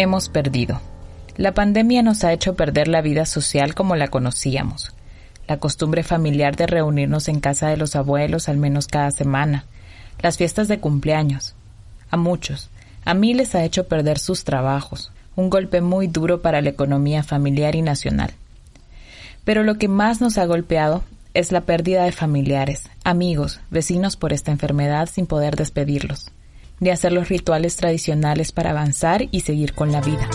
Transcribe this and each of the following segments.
Hemos perdido. La pandemia nos ha hecho perder la vida social como la conocíamos. La costumbre familiar de reunirnos en casa de los abuelos al menos cada semana. Las fiestas de cumpleaños. A muchos, a miles ha hecho perder sus trabajos. Un golpe muy duro para la economía familiar y nacional. Pero lo que más nos ha golpeado es la pérdida de familiares, amigos, vecinos por esta enfermedad sin poder despedirlos de hacer los rituales tradicionales para avanzar y seguir con la vida.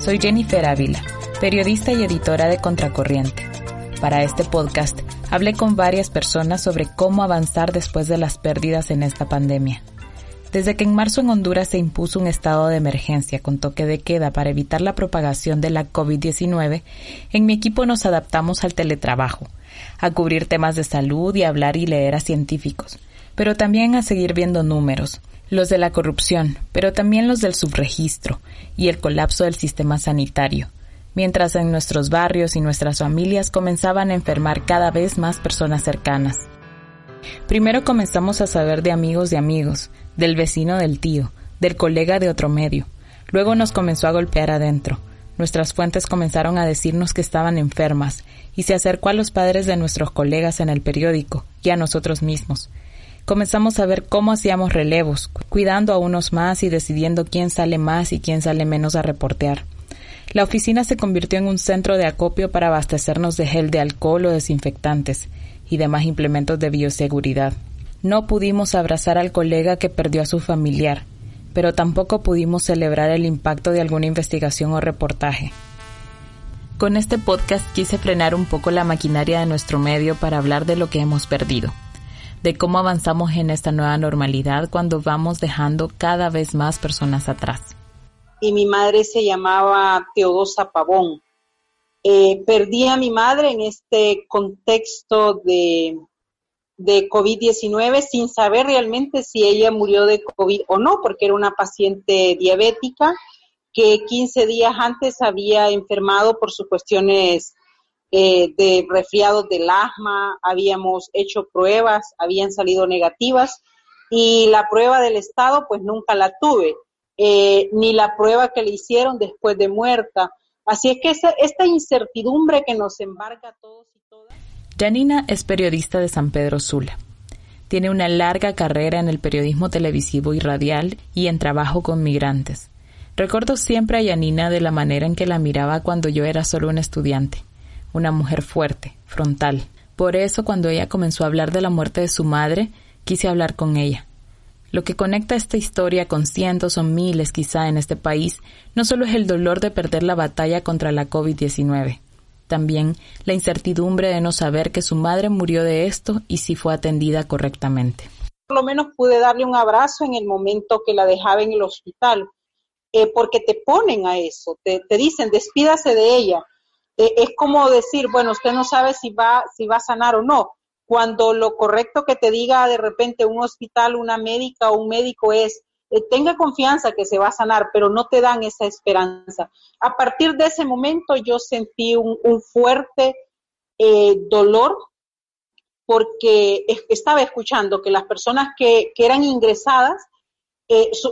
Soy Jennifer Ávila, periodista y editora de Contracorriente. Para este podcast hablé con varias personas sobre cómo avanzar después de las pérdidas en esta pandemia. Desde que en marzo en Honduras se impuso un estado de emergencia con toque de queda para evitar la propagación de la COVID-19, en mi equipo nos adaptamos al teletrabajo, a cubrir temas de salud y hablar y leer a científicos, pero también a seguir viendo números, los de la corrupción, pero también los del subregistro y el colapso del sistema sanitario, mientras en nuestros barrios y nuestras familias comenzaban a enfermar cada vez más personas cercanas. Primero comenzamos a saber de amigos de amigos, del vecino del tío, del colega de otro medio. Luego nos comenzó a golpear adentro. Nuestras fuentes comenzaron a decirnos que estaban enfermas y se acercó a los padres de nuestros colegas en el periódico y a nosotros mismos comenzamos a ver cómo hacíamos relevos, cuidando a unos más y decidiendo quién sale más y quién sale menos a reportear. La oficina se convirtió en un centro de acopio para abastecernos de gel de alcohol o desinfectantes y demás implementos de bioseguridad. No pudimos abrazar al colega que perdió a su familiar, pero tampoco pudimos celebrar el impacto de alguna investigación o reportaje. Con este podcast quise frenar un poco la maquinaria de nuestro medio para hablar de lo que hemos perdido de cómo avanzamos en esta nueva normalidad cuando vamos dejando cada vez más personas atrás. Y mi madre se llamaba Teodosa Pavón. Eh, perdí a mi madre en este contexto de, de COVID-19 sin saber realmente si ella murió de COVID o no, porque era una paciente diabética que 15 días antes había enfermado por sus cuestiones eh, de resfriados del asma, habíamos hecho pruebas, habían salido negativas y la prueba del estado pues nunca la tuve, eh, ni la prueba que le hicieron después de muerta. Así es que esta incertidumbre que nos embarga a todos y todas. Janina es periodista de San Pedro Sula. Tiene una larga carrera en el periodismo televisivo y radial y en trabajo con migrantes. Recuerdo siempre a Janina de la manera en que la miraba cuando yo era solo un estudiante una mujer fuerte, frontal. Por eso cuando ella comenzó a hablar de la muerte de su madre, quise hablar con ella. Lo que conecta esta historia con cientos o miles quizá en este país no solo es el dolor de perder la batalla contra la COVID-19, también la incertidumbre de no saber que su madre murió de esto y si fue atendida correctamente. Por lo menos pude darle un abrazo en el momento que la dejaba en el hospital, eh, porque te ponen a eso, te, te dicen despídase de ella, eh, es como decir, bueno, usted no sabe si va, si va a sanar o no. Cuando lo correcto que te diga de repente un hospital, una médica o un médico es, eh, tenga confianza que se va a sanar, pero no te dan esa esperanza. A partir de ese momento yo sentí un, fuerte eh, dolor porque estaba escuchando que las personas que, eran ingresadas,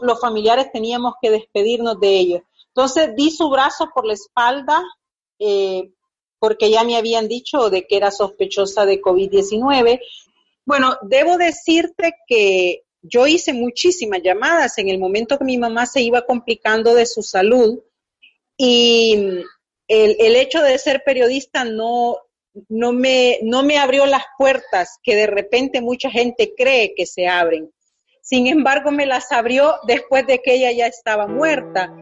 los familiares teníamos que despedirnos de ellos. Entonces di su brazo por la espalda eh, porque ya me habían dicho de que era sospechosa de COVID-19. Bueno, debo decirte que yo hice muchísimas llamadas en el momento que mi mamá se iba complicando de su salud y el, el hecho de ser periodista no, no, me, no me abrió las puertas que de repente mucha gente cree que se abren. Sin embargo, me las abrió después de que ella ya estaba muerta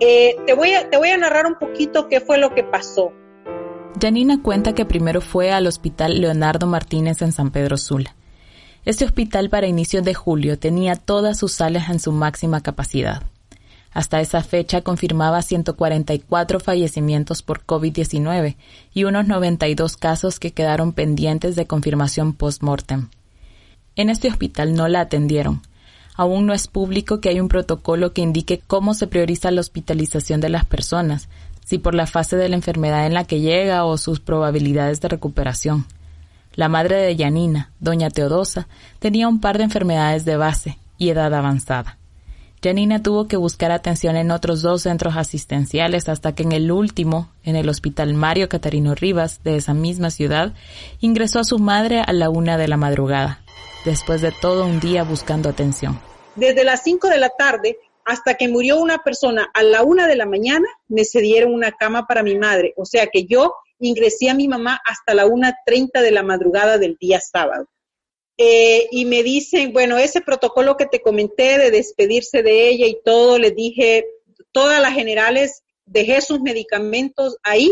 eh, te, voy a, narrar un poquito qué fue lo que pasó. Janina cuenta que primero fue al Hospital Leonardo Martínez en San Pedro Sula. Este hospital para inicios de julio tenía todas sus salas en su máxima capacidad. Hasta esa fecha confirmaba 144 fallecimientos por COVID-19 y unos 92 casos que quedaron pendientes de confirmación post-mortem. En este hospital no la atendieron. Aún no es público que hay un protocolo que indique cómo se prioriza la hospitalización de las personas, si por la fase de la enfermedad en la que llega o sus probabilidades de recuperación. La madre de Yanina, doña Teodosa, tenía un par de enfermedades de base y edad avanzada. Janina tuvo que buscar atención en otros dos centros asistenciales hasta que en el último, en el Hospital Mario Catarino Rivas de esa misma ciudad, ingresó a su madre a la una de la madrugada, después de todo un día buscando atención. Desde las cinco de la tarde hasta que murió una persona a la una de la mañana, me cedieron una cama para mi madre. O sea que yo ingresé a mi mamá hasta la una treinta de la madrugada del día sábado. Eh, y me dicen, bueno, ese protocolo que te comenté de despedirse de ella y todo, le dije, todas las generales, dejé sus medicamentos ahí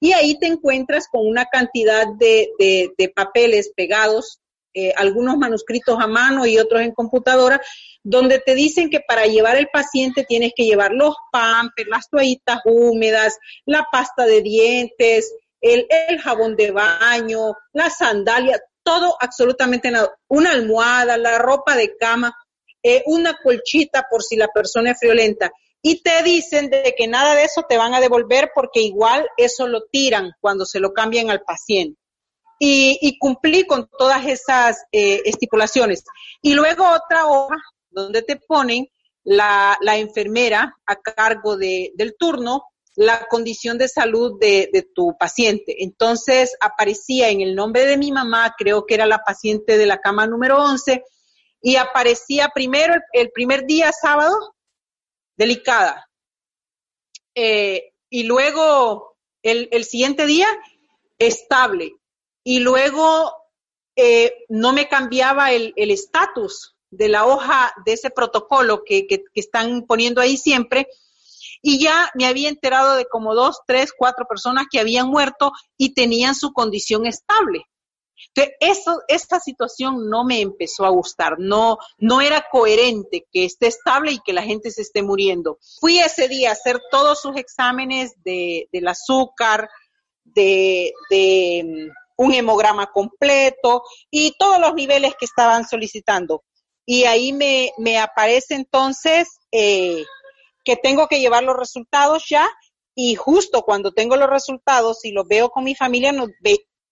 y ahí te encuentras con una cantidad de, papeles pegados, eh, algunos manuscritos a mano y otros en computadora, donde te dicen que para llevar el paciente tienes que llevar los pampers, las toallitas húmedas, la pasta de dientes, el, jabón de baño, la sandalia, todo absolutamente nada. Una almohada, la ropa de cama, eh, una colchita por si la persona es friolenta. Y te dicen que nada de eso te van a devolver porque igual eso lo tiran cuando se lo cambian al paciente. Y, cumplí con todas esas eh, estipulaciones. Y luego otra hoja donde te ponen la, enfermera a cargo de, del turno la condición de salud de, tu paciente. Entonces aparecía en el nombre de mi mamá, creo que era la paciente de la cama número 11, y aparecía primero el, primer día sábado, delicada. Eh, y luego el, siguiente día, estable. Y luego eh, no me cambiaba el estatus de la hoja de ese protocolo que, que están poniendo ahí siempre y ya me había enterado de como dos, tres, cuatro personas que habían muerto y tenían su condición estable. Entonces, eso, esta situación no me empezó a gustar, no, no era coherente que esté estable y que la gente se esté muriendo. Fui ese día a hacer todos sus exámenes de, del azúcar, de, un hemograma completo y todos los niveles que estaban solicitando. Y ahí me, me aparece entonces eh, que tengo que llevar los resultados ya y justo cuando tengo los resultados y los veo con mi familia,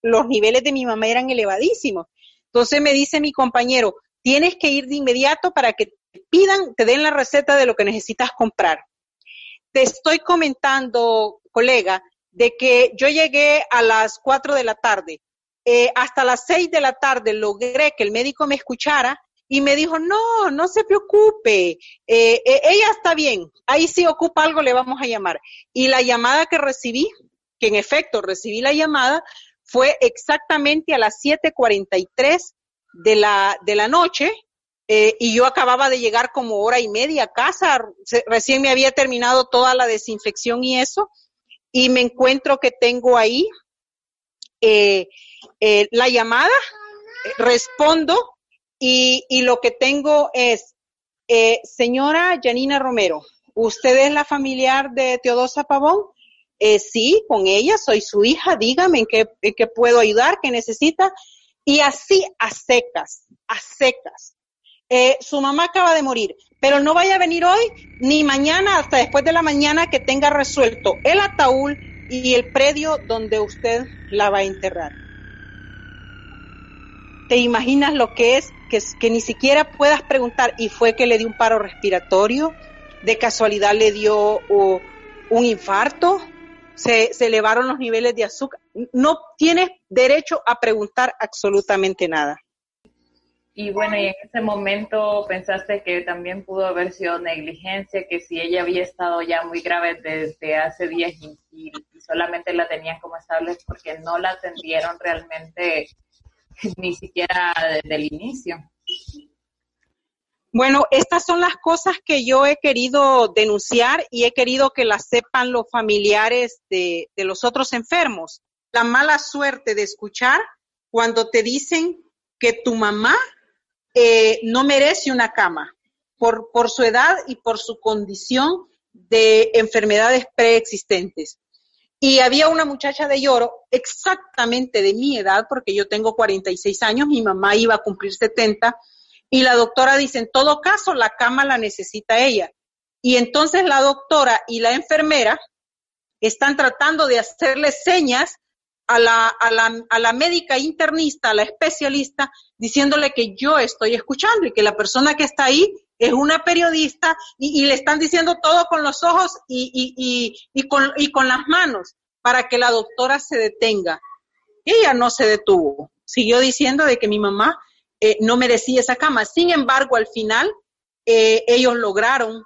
los niveles de mi mamá eran elevadísimos. Entonces me dice mi compañero, tienes que ir de inmediato para que te pidan, te den la receta de lo que necesitas comprar. Te estoy comentando, colega, de que yo llegué a las 4 de la tarde. Eh, hasta las 6 de la tarde logré que el médico me escuchara y me dijo, no, no se preocupe, eh, eh, ella está bien, ahí si ocupa algo le vamos a llamar. Y la llamada que recibí, que en efecto recibí la llamada, fue exactamente a las 7.43 de la, de la noche, eh, y yo acababa de llegar como hora y media a casa, recién me había terminado toda la desinfección y eso, y me encuentro que tengo ahí la llamada, respondo, y, y lo que tengo es, eh, señora Janina Romero, ¿usted es la familiar de Teodosa Pavón? Eh, sí, con ella, soy su hija, dígame en qué, en qué puedo ayudar, qué necesita. Y así a secas, a secas. Eh, su mamá acaba de morir, pero no vaya a venir hoy ni mañana hasta después de la mañana que tenga resuelto el ataúd y el predio donde usted la va a enterrar. ¿Te imaginas lo que es que, ni siquiera puedas preguntar, y fue que le dio un paro respiratorio, de casualidad le dio un infarto, se, se elevaron los niveles de azúcar. No tienes derecho a preguntar absolutamente nada. Y bueno, y en ese momento pensaste que también pudo haber sido negligencia, que si ella había estado ya muy grave desde hace días y, solamente la tenían como estable porque no la atendieron realmente ni siquiera desde el inicio. Bueno, estas son las cosas que yo he querido denunciar y he querido que las sepan los familiares de los otros enfermos. La mala suerte de escuchar cuando te dicen que tu mamá eh, no merece una cama por, por su edad y por su condición de enfermedades preexistentes. Y había una muchacha de lloro exactamente de mi edad, porque yo tengo 46 años, mi mamá iba a cumplir 70, y la doctora dice, en todo caso, la cama la necesita ella. Y entonces la doctora y la enfermera están tratando de hacerle señas a la, a la, a la médica internista, a la especialista, diciéndole que yo estoy escuchando y que la persona que está ahí es una periodista y, le están diciendo todo con los ojos y, y, con, y con las manos para que la doctora se detenga. Ella no se detuvo, siguió diciendo de que mi mamá eh, no merecía esa cama. Sin embargo, al final, eh, ellos lograron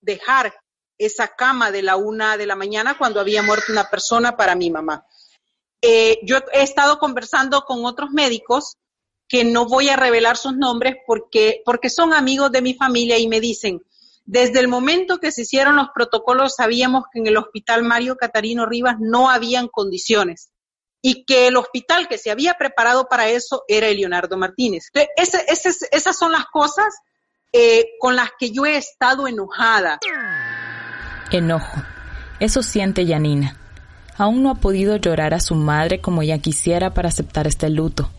dejar esa cama de la una de la mañana cuando había muerto una persona para mi mamá. Eh, yo he estado conversando con otros médicos que no voy a revelar sus nombres porque, porque son amigos de mi familia y me dicen, desde el momento que se hicieron los protocolos sabíamos que en el hospital Mario Catarino Rivas no habían condiciones y que el hospital que se había preparado para eso era el Leonardo Martínez. esas son las cosas eh, con las que yo he estado enojada. Enojo. Eso siente Yanina. Aún no ha podido llorar a su madre como ella quisiera para aceptar este luto.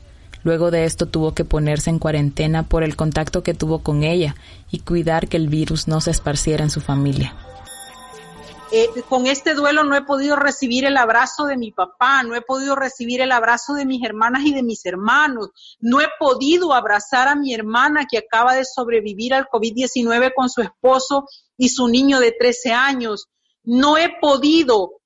Luego de esto tuvo que ponerse en cuarentena por el contacto que tuvo con ella y cuidar que el virus no se esparciera en su familia. Eh, con este duelo no he podido recibir el abrazo de mi papá, no he podido recibir el abrazo de mis hermanas y de mis hermanos, no he podido abrazar a mi hermana que acaba de sobrevivir al COVID-19 con su esposo y su niño de 13 años, no he podido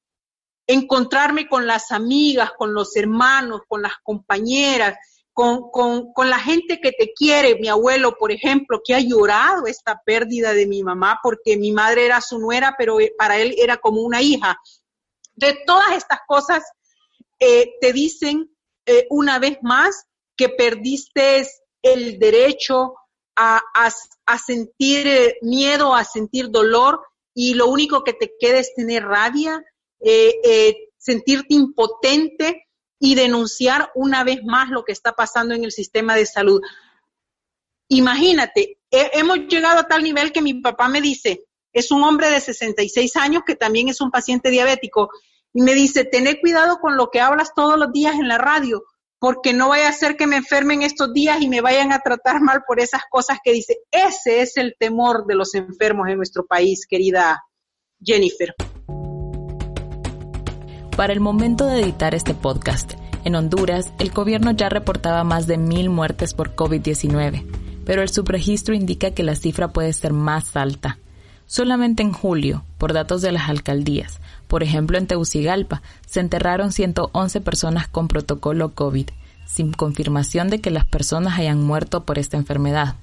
encontrarme con las amigas, con los hermanos, con las compañeras, con, con, con, la gente que te quiere, mi abuelo, por ejemplo, que ha llorado esta pérdida de mi mamá porque mi madre era su nuera, pero eh, para él era como una hija. De todas estas cosas, eh, te dicen eh, una vez más que perdiste el derecho a, a, a sentir miedo, a sentir dolor y lo único que te queda es tener rabia, sentirte impotente y denunciar una vez más lo que está pasando en el sistema de salud. Imagínate, hemos llegado a tal nivel que mi papá me dice, es un hombre de 66 años que también es un paciente diabético, y me dice, tené cuidado con lo que hablas todos los días en la radio, porque no vaya a ser que me enfermen estos días y me vayan a tratar mal por esas cosas que dice. Ese es el temor de los enfermos en nuestro país, querida Jennifer. Para el momento de editar este podcast, en Honduras, el gobierno ya reportaba más de mil muertes por COVID-19, pero el subregistro indica que la cifra puede ser más alta. Solamente en julio, por datos de las alcaldías, por ejemplo en Tegucigalpa, se enterraron 111 personas con protocolo COVID, sin confirmación de que las personas hayan muerto por esta enfermedad.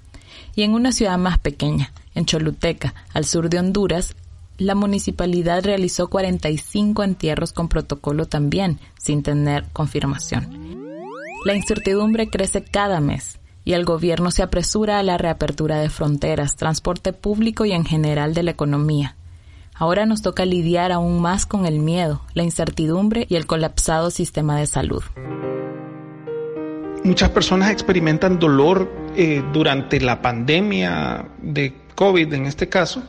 Y en una ciudad más pequeña, en Choluteca, al sur de Honduras, la municipalidad realizó 45 entierros con protocolo también, sin tener confirmación. La incertidumbre crece cada mes y el gobierno se apresura a la reapertura de fronteras, transporte público y en general de la economía. Ahora nos toca lidiar aún más con el miedo, la incertidumbre y el colapsado sistema de salud. Muchas personas experimentan dolor eh, durante la pandemia de COVID en este caso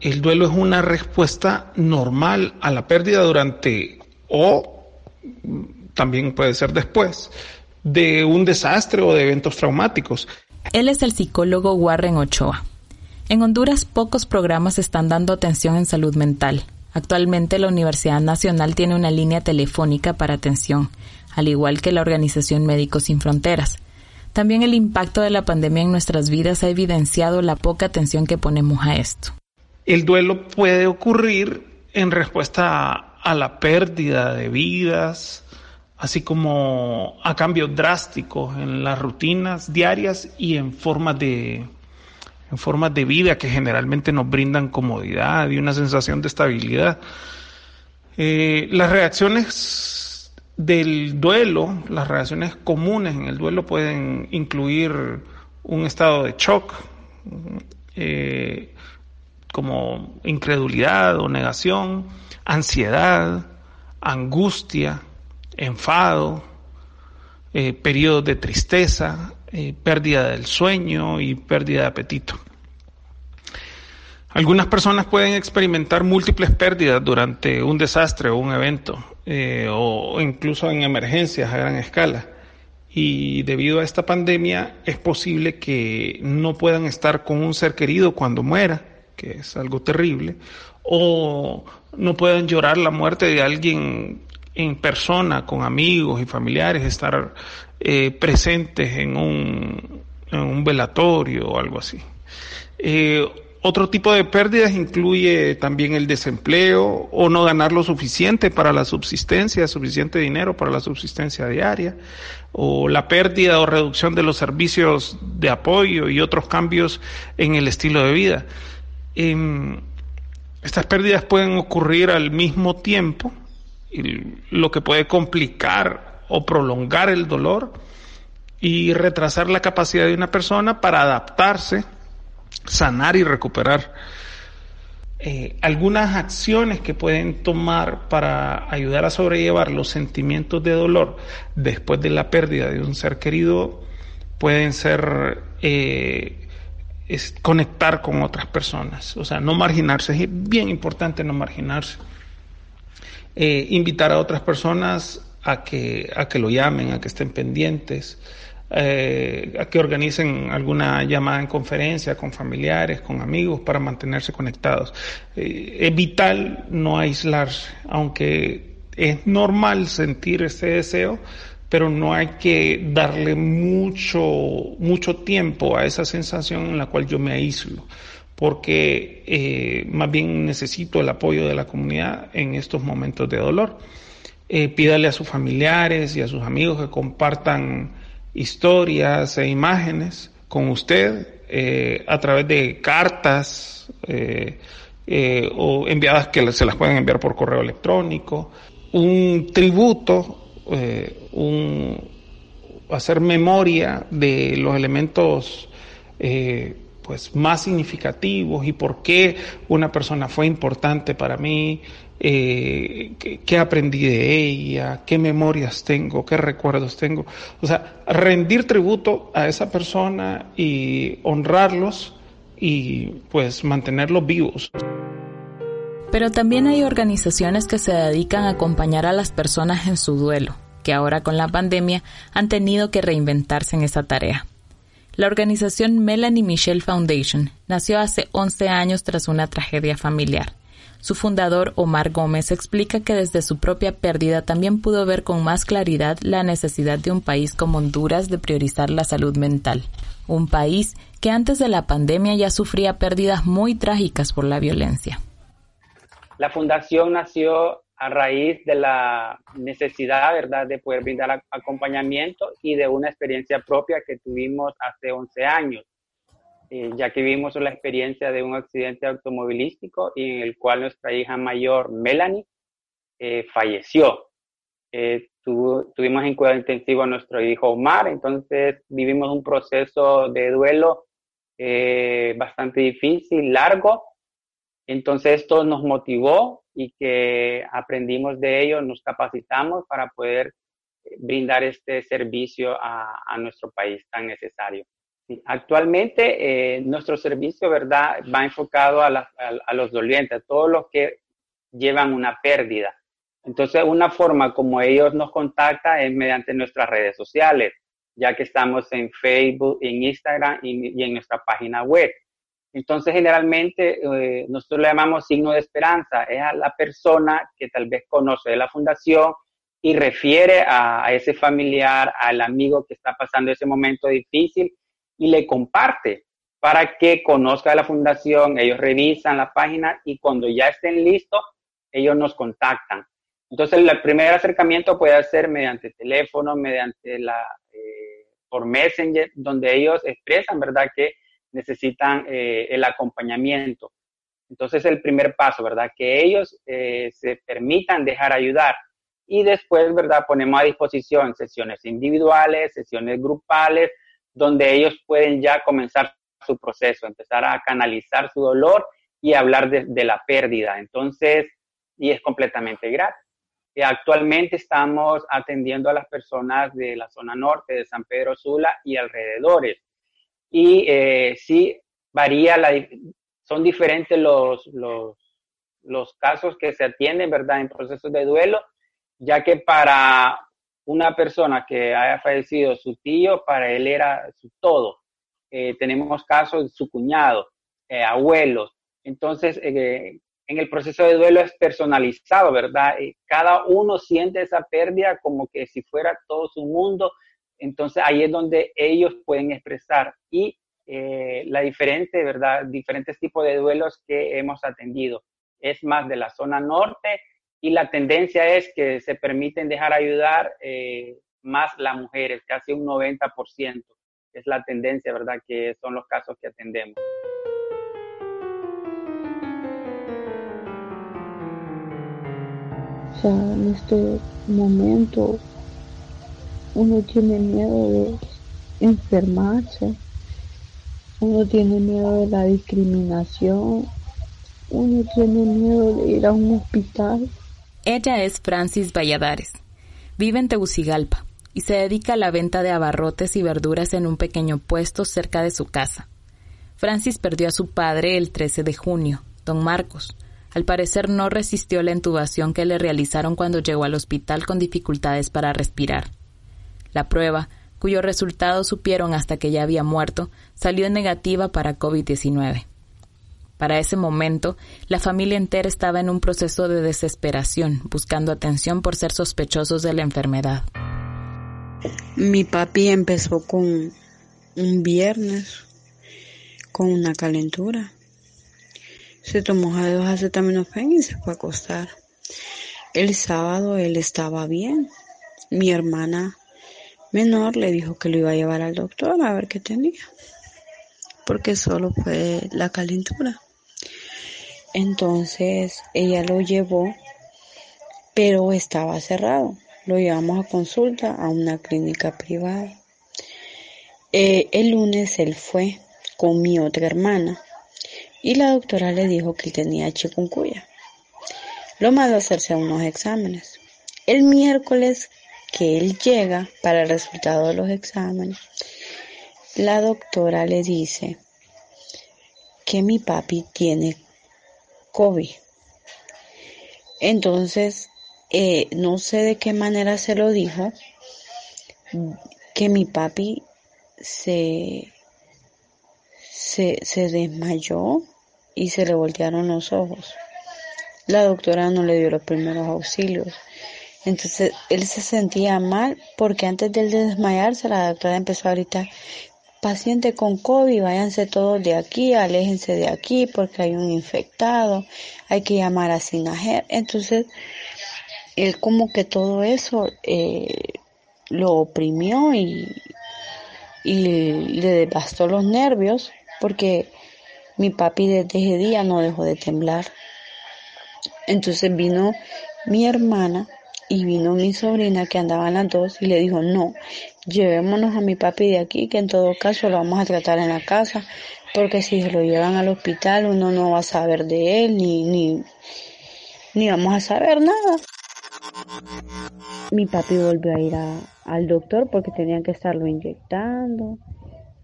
el duelo es una respuesta normal a la pérdida durante o también puede ser después de un desastre o de eventos traumáticos. Él es el psicólogo Warren Ochoa. En Honduras pocos programas están dando atención en salud mental. Actualmente la Universidad Nacional tiene una línea telefónica para atención, al igual que la Organización Médicos Sin Fronteras. También el impacto de la pandemia en nuestras vidas ha evidenciado la poca atención que ponemos a esto. El duelo puede ocurrir en respuesta a, la pérdida de vidas, así como a cambios drásticos en las rutinas diarias y en formas de, en formas de vida que generalmente nos brindan comodidad y una sensación de estabilidad. Eh, las reacciones del duelo, las reacciones comunes en el duelo pueden incluir un estado de shock, eh, como incredulidad o negación, ansiedad, angustia, enfado, eh, periodos de tristeza, eh, pérdida del sueño y pérdida de apetito. Algunas personas pueden experimentar múltiples pérdidas durante un desastre o un evento, eh, o incluso en emergencias a gran escala. Y debido a esta pandemia es posible que no puedan estar con un ser querido cuando muera, que es algo terrible, o no puedan llorar la muerte de alguien en persona, con amigos y familiares, estar eh, presentes en un, en un velatorio o algo así. Eh, otro tipo de pérdidas incluye también el desempleo o no ganar lo suficiente para la subsistencia, suficiente dinero para la subsistencia diaria, o la pérdida o reducción de los servicios de apoyo y otros cambios en el estilo de vida. Em, estas pérdidas pueden ocurrir al mismo tiempo, lo que puede complicar o prolongar el dolor y retrasar la capacidad de una persona para adaptarse sanar y recuperar. Eh, algunas acciones que pueden tomar para ayudar a sobrellevar los sentimientos de dolor después de la pérdida de un ser querido pueden ser eh, conectar con otras personas, o sea, no marginarse, es bien importante no marginarse. Eh, invitar a otras personas a que, a que lo llamen, a que estén pendientes, eh, a que organicen alguna llamada en conferencia con familiares, con amigos, para mantenerse conectados. Eh, es vital no aislarse, aunque es normal sentir ese deseo, pero no hay que darle mucho, mucho tiempo a esa sensación en la cual yo me aíslo porque eh, más bien necesito el apoyo de la comunidad en estos momentos de dolor. pídale a sus familiares y a sus amigos que compartan historias e imágenes con usted eh, a través de cartas eh, eh, o enviadas que se las pueden enviar por correo electrónico, un tributo, un, hacer memoria de los elementos pues más significativos y por qué una persona fue importante para mí, eh, qué, aprendí de ella, qué memorias tengo, qué recuerdos tengo. O sea, rendir tributo a esa persona y honrarlos y pues mantenerlos vivos. Pero también hay organizaciones que se dedican a acompañar a las personas en su duelo, que ahora con la pandemia han tenido que reinventarse en esa tarea. La organización Melanie Michelle Foundation nació hace 11 años tras una tragedia familiar. Su fundador, Omar Gómez, explica que desde su propia pérdida también pudo ver con más claridad la necesidad de un país como Honduras de priorizar la salud mental. Un país que antes de la pandemia ya sufría pérdidas muy trágicas por la violencia. La fundación nació a raíz de la necesidad, ¿verdad?, de poder brindar acompañamiento y de una experiencia propia que tuvimos hace 11 años, eh, ya que vivimos la experiencia de un accidente automovilístico y en el cual nuestra hija mayor, Melanie, eh, falleció. Eh, tuvimos en cuidado intensivo a nuestro hijo Omar, entonces vivimos un proceso de duelo bastante difícil, largo, entonces esto nos motivó y que aprendimos de ello, nos capacitamos para poder eh, brindar este servicio a, nuestro país tan necesario. Actualmente eh, nuestro servicio, ¿verdad?, va enfocado a, los dolientes, a todos los que llevan una pérdida. Entonces, una forma como ellos nos contactan es mediante nuestras redes sociales, ya que estamos en Facebook, en Instagram y en nuestra página web. Entonces, generalmente, eh, nosotros le llamamos signo de esperanza. Es a la persona que tal vez conoce de la fundación y refiere a, ese familiar, al amigo que está pasando ese momento difícil y le comparte para que conozca de la fundación. Ellos revisan la página y cuando ya estén listos, ellos nos contactan. Entonces, el primer acercamiento puede ser mediante teléfono, mediante la, eh, por Messenger, donde ellos expresan, ¿verdad?, que necesitan eh, el acompañamiento. Entonces, el primer paso, ¿verdad? Que ellos eh, se permitan dejar ayudar. Y después, ¿verdad? Ponemos a disposición sesiones individuales, sesiones grupales, donde ellos pueden ya comenzar su proceso, empezar a canalizar su dolor y hablar de, la pérdida. Entonces, y es completamente gratis. actualmente estamos atendiendo a las personas de la zona norte de San Pedro Sula y alrededores. Y eh, sí varía, la, son diferentes los, los, casos que se atienden, ¿verdad?, en procesos de duelo, ya que para una persona que haya fallecido su tío, para él era su todo. Eh, tenemos casos de su cuñado, eh, abuelos. Entonces, eh, en el proceso de duelo es personalizado, ¿verdad? cada uno siente esa pérdida como que si fuera todo su mundo. Entonces, ahí es donde ellos pueden expresar. Y la diferente, ¿verdad? Diferentes tipos de duelos que hemos atendido. Es más de la zona norte y la tendencia es que se permiten dejar ayudar más las mujeres, casi un 90% es la tendencia, ¿verdad? Que son los casos que atendemos. O sea, en este momento uno tiene miedo de enfermarse, uno tiene miedo de la discriminación, uno tiene miedo de ir a un hospital. Ella es Francis Valladares. Vive en Tegucigalpa y se dedica a la venta de abarrotes y verduras en un pequeño puesto cerca de su casa. Francis perdió a su padre el 13 de junio, don Marcos. Al parecer no resistió la intubación que le realizaron cuando llegó al hospital con dificultades para respirar. La prueba, cuyo resultado supieron hasta que ya había muerto, salió negativa para COVID-19. Para ese momento, la familia entera estaba en un proceso de desesperación, buscando atención por ser sospechosos de la enfermedad. Mi papi empezó con un viernes con una calentura. Se tomó dos acetaminofén y se fue a acostar. El sábado él estaba bien. Mi hermana menor le dijo que lo iba a llevar al doctor a ver qué tenía. Porque solo fue la calentura. Entonces ella lo llevó, pero estaba cerrado lo llevamos a consulta a una clínica privada. Eh, el lunes él fue con mi otra hermana y la doctora le dijo que él tenía chikungunya. Lo mandó a hacerse unos exámenes. El miércoles que él llega para el resultado de los exámenes, la doctora le dice que mi papi tiene COVID. Entonces eh, no sé de qué manera se lo dijo, que mi papi se, se, se desmayó y se le voltearon los ojos. La doctora no le dio los primeros auxilios. Entonces él se sentía mal porque antes de desmayarse la doctora empezó a gritar, paciente con COVID, váyanse todos de aquí, aléjense de aquí porque hay un infectado, hay que llamar a Sinajer. Entonces él como que todo eso eh, lo oprimió y, y le devastó los nervios porque mi papi desde ese día no dejó de temblar. Entonces vino mi hermana y vino mi sobrina que andaban las dos y le dijo, no, llevémonos a mi papi de aquí, que en todo caso lo vamos a tratar en la casa, porque si se lo llevan al hospital uno no va a saber de él, ni, ni, ni vamos a saber nada. Mi papi volvió a ir al doctor porque tenían que estarlo inyectando,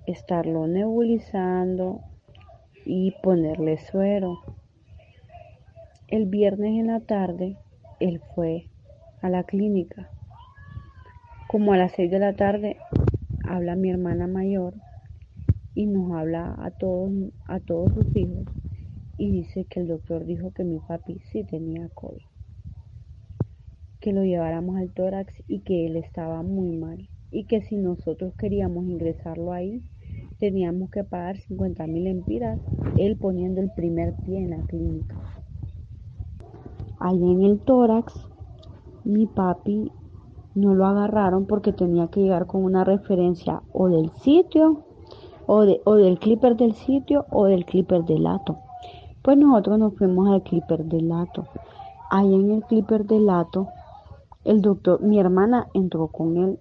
estarlo nebulizando y ponerle suero. El viernes en la tarde él fue a la clínica. Como a las seis de la tarde habla mi hermana mayor y nos habla a todos, a todos sus hijos y dice que el doctor dijo que mi papi sí tenía COVID que lo lleváramos al tórax y que él estaba muy mal y que si nosotros queríamos ingresarlo ahí teníamos que pagar 50 mil empiras, él poniendo el primer pie en la clínica. Allí en el tórax, mi papi no lo agarraron porque tenía que llegar con una referencia o del sitio, o, de, o del clipper del sitio, o del clipper del lato. Pues nosotros nos fuimos al clipper del lato. Allí en el clipper del lato el doctor, mi hermana entró con él.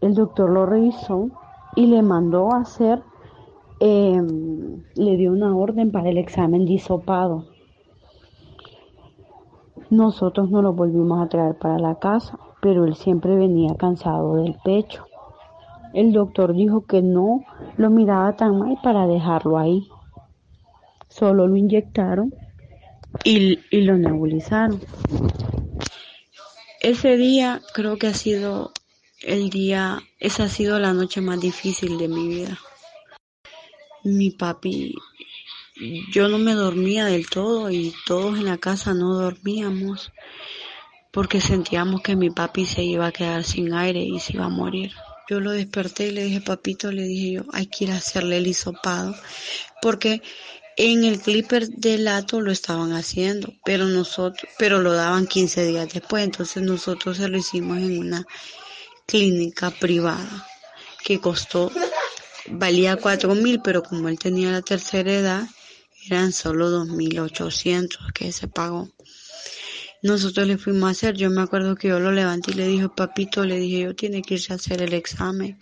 El doctor lo revisó y le mandó a hacer, em, le dio una orden para el examen de hisopado. Nosotros no lo volvimos a traer para la casa, pero él siempre venía cansado del pecho. El doctor dijo que no lo miraba tan mal para dejarlo ahí. Solo lo inyectaron y, y lo nebulizaron. Ese día creo que ha sido el día, esa ha sido la noche más difícil de mi vida. Mi papi, yo no me dormía del todo y todos en la casa no dormíamos porque sentíamos que mi papi se iba a quedar sin aire y se iba a morir. Yo lo desperté y le dije, papito, le dije yo, hay que ir a hacerle el hisopado porque en el clipper de lato lo estaban haciendo, pero nosotros, pero lo daban 15 días después, entonces nosotros se lo hicimos en una clínica privada que costó, valía cuatro mil, pero como él tenía la tercera edad, eran solo dos mil ochocientos que se pagó. Nosotros le fuimos a hacer, yo me acuerdo que yo lo levanté y le dije, papito, le dije, yo tiene que irse a hacer el examen.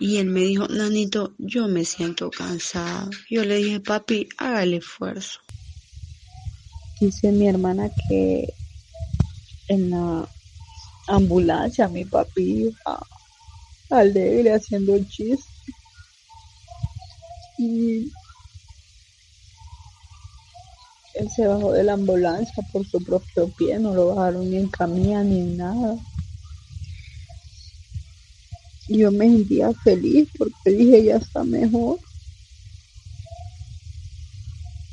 Y él me dijo, nanito, yo me siento cansado. Yo le dije, papi, haga el esfuerzo. Dice mi hermana que en la ambulancia mi papi iba al haciendo chiste. Y él se bajó de la ambulancia por su propio pie, no lo bajaron ni en camilla ni en nada. Yo me sentía feliz porque dije ya está mejor.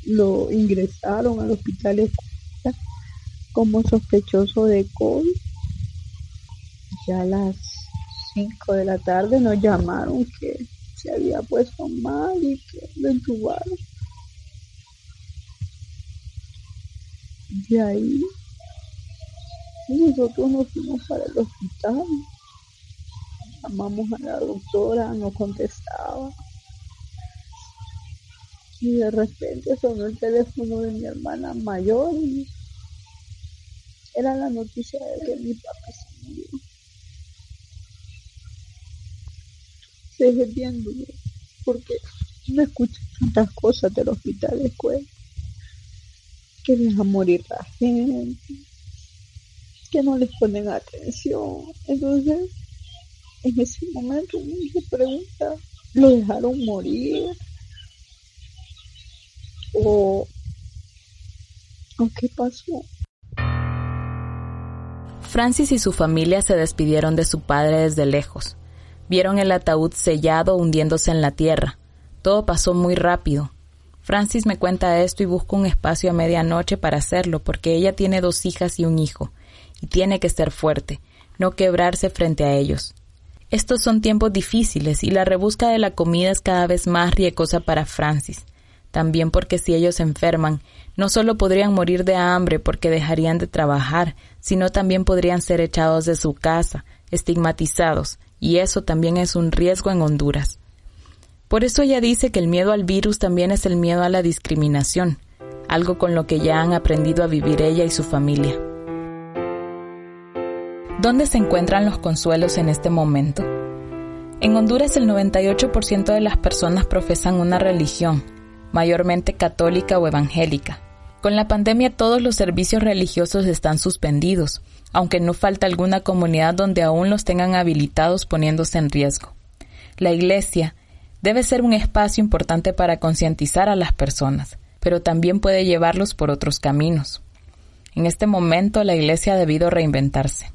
Lo ingresaron al hospital como sospechoso de COVID ya a las 5 de la tarde nos llamaron que se había puesto mal y que lo entubaron. De ahí nosotros nos fuimos para el hospital. Llamamos a la doctora, no contestaba. Y de repente sonó el teléfono de mi hermana mayor y era la noticia de que mi papá se murió. se viendo porque no escuchan tantas cosas del hospital de escuela que deja morir la gente que no les ponen atención entonces en ese momento uno se pregunta lo dejaron morir o, o qué pasó Francis y su familia se despidieron de su padre desde lejos Vieron el ataúd sellado hundiéndose en la tierra. Todo pasó muy rápido. Francis me cuenta esto y busca un espacio a medianoche para hacerlo, porque ella tiene dos hijas y un hijo, y tiene que ser fuerte, no quebrarse frente a ellos. Estos son tiempos difíciles y la rebusca de la comida es cada vez más riesgosa para Francis. También porque si ellos se enferman, no solo podrían morir de hambre porque dejarían de trabajar, sino también podrían ser echados de su casa, estigmatizados, y eso también es un riesgo en Honduras. Por eso ella dice que el miedo al virus también es el miedo a la discriminación, algo con lo que ya han aprendido a vivir ella y su familia. ¿Dónde se encuentran los consuelos en este momento? En Honduras el 98% de las personas profesan una religión, mayormente católica o evangélica. Con la pandemia todos los servicios religiosos están suspendidos, aunque no falta alguna comunidad donde aún los tengan habilitados poniéndose en riesgo. La Iglesia debe ser un espacio importante para concientizar a las personas, pero también puede llevarlos por otros caminos. En este momento la Iglesia ha debido reinventarse.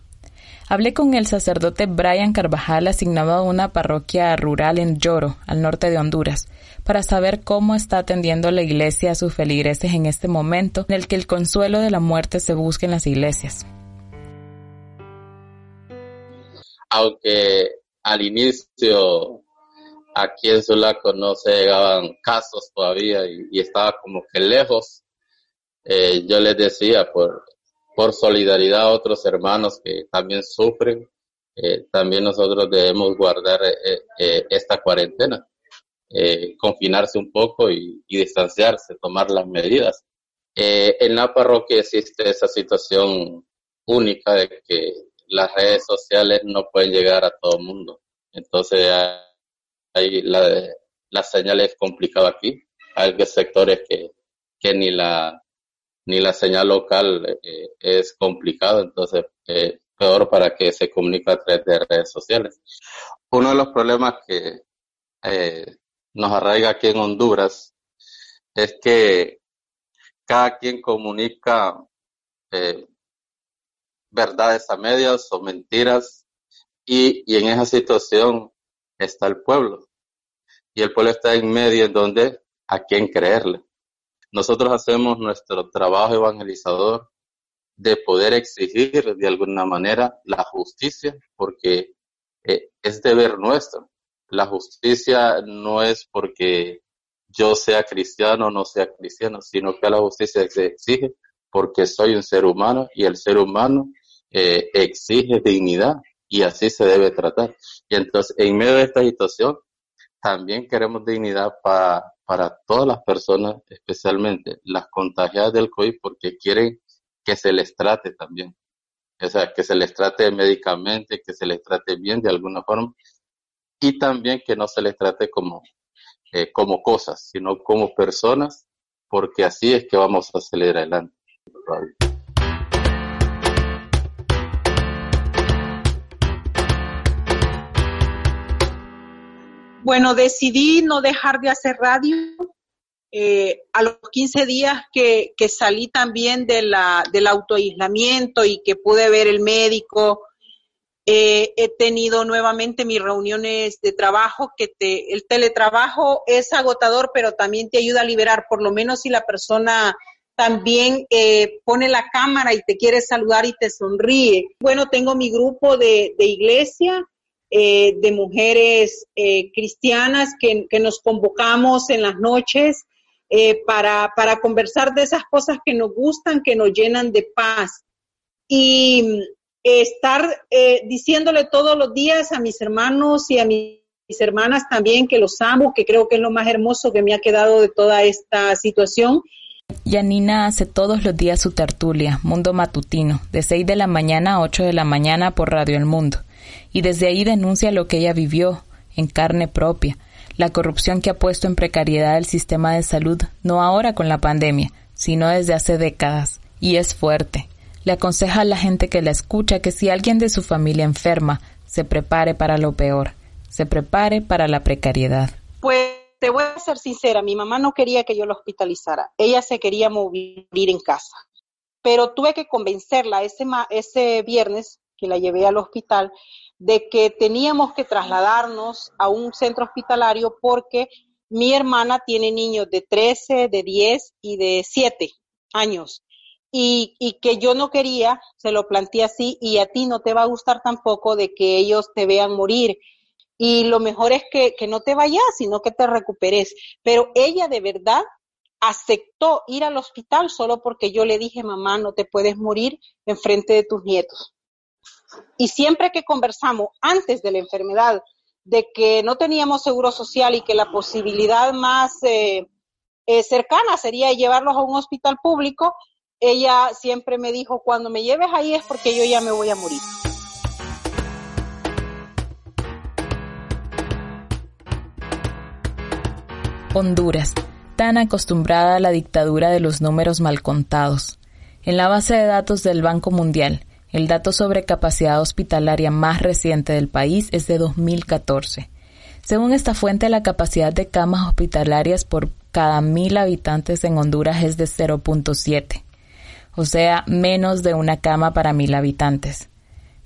Hablé con el sacerdote Brian Carvajal asignado a una parroquia rural en Lloro, al norte de Honduras, para saber cómo está atendiendo la iglesia a sus feligreses en este momento en el que el consuelo de la muerte se busca en las iglesias. aunque al inicio aquí en Sulaco no se llegaban casos todavía y, estaba como que lejos, eh, yo les decía por, por solidaridad a otros hermanos que también sufren, eh, también nosotros debemos guardar eh, esta cuarentena, confinarse un poco y, y, distanciarse, tomar las medidas. en la parroquia existe esa situación única de que las redes sociales no pueden llegar a todo el mundo. Entonces, hay la, la señal es complicada aquí. Hay sectores que, que ni la ni la señal local eh, es complicado, entonces eh, peor para que se comunique a través de redes sociales. Uno de los problemas que eh, nos arraiga aquí en Honduras es que cada quien comunica verdades a medias o mentiras y, y en esa situación está el pueblo. Y el pueblo está en medio en donde a quién creerle. Nosotros hacemos nuestro trabajo evangelizador de poder exigir de alguna manera la justicia, porque eh, es deber nuestro. La justicia no es porque yo sea cristiano o no sea cristiano, sino que la justicia se exige porque soy un ser humano y el ser humano eh, exige dignidad y así se debe tratar. Y entonces, en medio de esta situación, también queremos dignidad para, para todas las personas, especialmente las contagiadas del COVID, porque quieren que se les trate también. O sea, que se les trate médicamente, que se les trate bien de alguna forma, y también que no se les trate como, eh, como cosas, sino como personas, porque así es que vamos a salir adelante. Bueno, decidí no dejar de hacer radio. Eh, a los 15 días que, salí también de la, del autoaislamiento y que pude ver el médico, eh, he tenido nuevamente mis reuniones de trabajo, que te, el teletrabajo es agotador, pero también te ayuda a liberar, por lo menos si la persona también eh, pone la cámara y te quiere saludar y te sonríe. Bueno, tengo mi grupo de, de iglesia, eh, de mujeres eh, cristianas que, nos convocamos en las noches eh, para, para, conversar de esas cosas que nos gustan, que nos llenan de paz. Y estar diciéndole todos los días a mis hermanos y a mis hermanas también que los amo, que creo que es lo más hermoso que me ha quedado de toda esta situación. Yanina hace todos los días su tertulia, Mundo Matutino, de 6 de la mañana a 8 de la mañana por Radio El Mundo y desde ahí denuncia lo que ella vivió en carne propia, la corrupción que ha puesto en precariedad el sistema de salud, no ahora con la pandemia, sino desde hace décadas, y es fuerte. Le aconseja a la gente que la escucha que si alguien de su familia enferma, se prepare para lo peor, se prepare para la precariedad. Pues te voy a ser sincera, mi mamá no quería que yo la hospitalizara, ella se quería morir en casa, pero tuve que convencerla ese, ese viernes que la llevé al hospital de que teníamos que trasladarnos a un centro hospitalario porque mi hermana tiene niños de 13, de 10 y de 7 años. Y, y, que yo no quería, se lo planteé así, y a ti no te va a gustar tampoco de que ellos te vean morir. Y lo mejor es que, que no te vayas, sino que te recuperes. Pero ella de verdad aceptó ir al hospital solo porque yo le dije, mamá, no te puedes morir en frente de tus nietos. Y siempre que conversamos antes de la enfermedad de que no teníamos seguro social y que la posibilidad más eh, eh, cercana sería llevarlos a un hospital público, ella siempre me dijo, cuando me lleves ahí es porque yo ya me voy a morir. Honduras, tan acostumbrada a la dictadura de los números mal contados. En la base de datos del Banco Mundial, el dato sobre capacidad hospitalaria más reciente del país es de 2014. Según esta fuente, la capacidad de camas hospitalarias por cada mil habitantes en Honduras es de 0.7, o sea, menos de una cama para mil habitantes.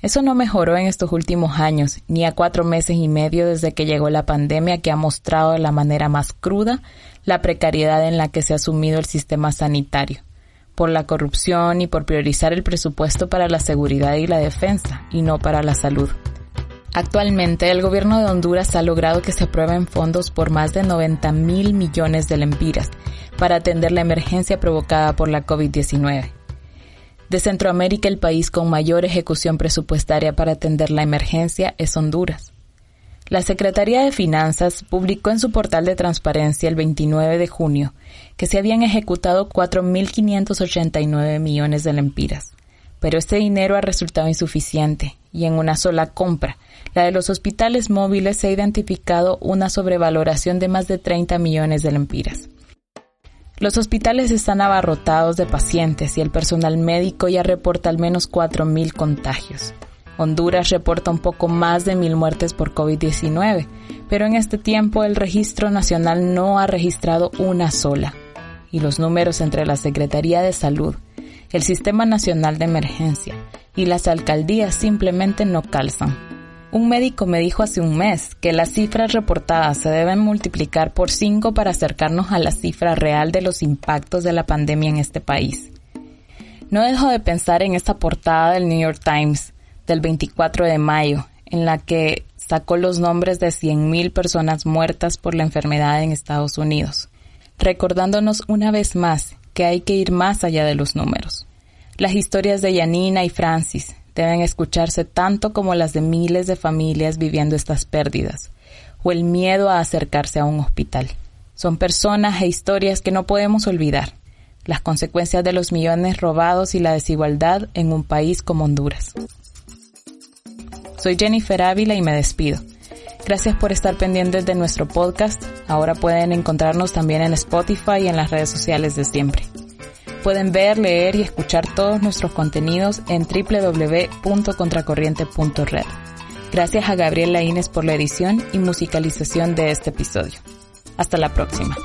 Eso no mejoró en estos últimos años, ni a cuatro meses y medio desde que llegó la pandemia que ha mostrado de la manera más cruda la precariedad en la que se ha sumido el sistema sanitario por la corrupción y por priorizar el presupuesto para la seguridad y la defensa, y no para la salud. Actualmente, el gobierno de Honduras ha logrado que se aprueben fondos por más de 90 mil millones de lempiras para atender la emergencia provocada por la COVID-19. De Centroamérica, el país con mayor ejecución presupuestaria para atender la emergencia es Honduras. La Secretaría de Finanzas publicó en su portal de transparencia el 29 de junio que se habían ejecutado 4.589 millones de lempiras. Pero este dinero ha resultado insuficiente y en una sola compra, la de los hospitales móviles, se ha identificado una sobrevaloración de más de 30 millones de lempiras. Los hospitales están abarrotados de pacientes y el personal médico ya reporta al menos 4.000 contagios. Honduras reporta un poco más de mil muertes por COVID-19, pero en este tiempo el registro nacional no ha registrado una sola. Y los números entre la Secretaría de Salud, el Sistema Nacional de Emergencia y las alcaldías simplemente no calzan. Un médico me dijo hace un mes que las cifras reportadas se deben multiplicar por cinco para acercarnos a la cifra real de los impactos de la pandemia en este país. No dejo de pensar en esta portada del New York Times, del 24 de mayo, en la que sacó los nombres de 100.000 personas muertas por la enfermedad en Estados Unidos, recordándonos una vez más que hay que ir más allá de los números. Las historias de Yanina y Francis deben escucharse tanto como las de miles de familias viviendo estas pérdidas, o el miedo a acercarse a un hospital. Son personas e historias que no podemos olvidar, las consecuencias de los millones robados y la desigualdad en un país como Honduras. Soy Jennifer Ávila y me despido. Gracias por estar pendientes de nuestro podcast. Ahora pueden encontrarnos también en Spotify y en las redes sociales de siempre. Pueden ver, leer y escuchar todos nuestros contenidos en www.contracorriente.red. Gracias a Gabriela Inés por la edición y musicalización de este episodio. Hasta la próxima.